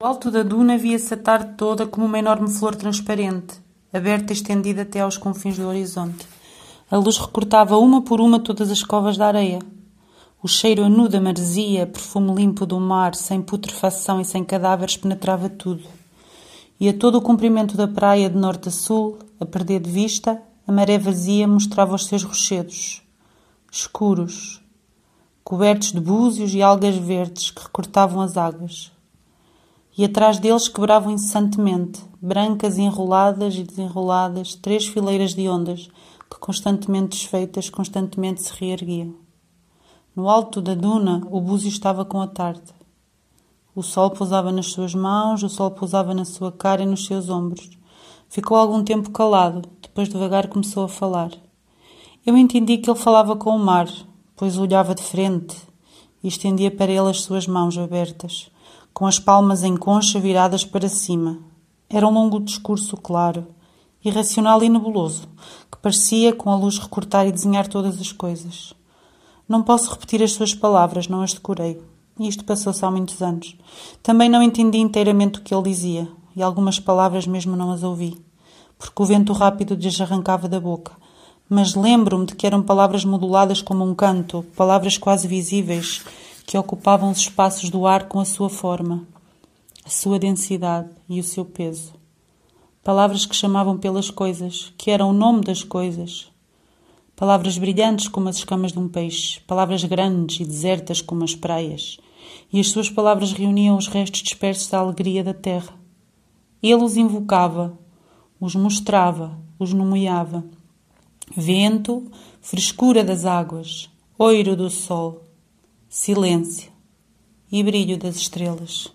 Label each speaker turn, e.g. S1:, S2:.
S1: Do alto da duna via-se a tarde toda como uma enorme flor transparente, aberta e estendida até aos confins do horizonte. A luz recortava uma por uma todas as covas da areia. O cheiro a nu da maresia, perfume limpo do mar, sem putrefação e sem cadáveres, penetrava tudo. E a todo o comprimento da praia de norte a sul, a perder de vista, a maré vazia mostrava os seus rochedos, escuros, cobertos de búzios e algas verdes que recortavam as águas e atrás deles quebravam incessantemente, brancas enroladas e desenroladas, três fileiras de ondas que, constantemente desfeitas, constantemente se reerguiam. No alto da duna, o búzio estava com a tarde. O sol pousava nas suas mãos, o sol pousava na sua cara e nos seus ombros. Ficou algum tempo calado, depois devagar começou a falar. Eu entendi que ele falava com o mar, pois olhava de frente e estendia para ele as suas mãos abertas com as palmas em concha viradas para cima. Era um longo discurso claro, irracional e nebuloso, que parecia, com a luz, recortar e desenhar todas as coisas. Não posso repetir as suas palavras, não as decorei. Isto passou-se há muitos anos. Também não entendi inteiramente o que ele dizia, e algumas palavras mesmo não as ouvi, porque o vento rápido lhes arrancava da boca. Mas lembro-me de que eram palavras moduladas como um canto, palavras quase visíveis, que ocupavam os espaços do ar com a sua forma, a sua densidade e o seu peso. Palavras que chamavam pelas coisas, que eram o nome das coisas. Palavras brilhantes como as escamas de um peixe, palavras grandes e desertas como as praias. E as suas palavras reuniam os restos dispersos da alegria da terra. Ele os invocava, os mostrava, os nomeava. Vento, frescura das águas, oiro do sol silêncio e brilho das estrelas.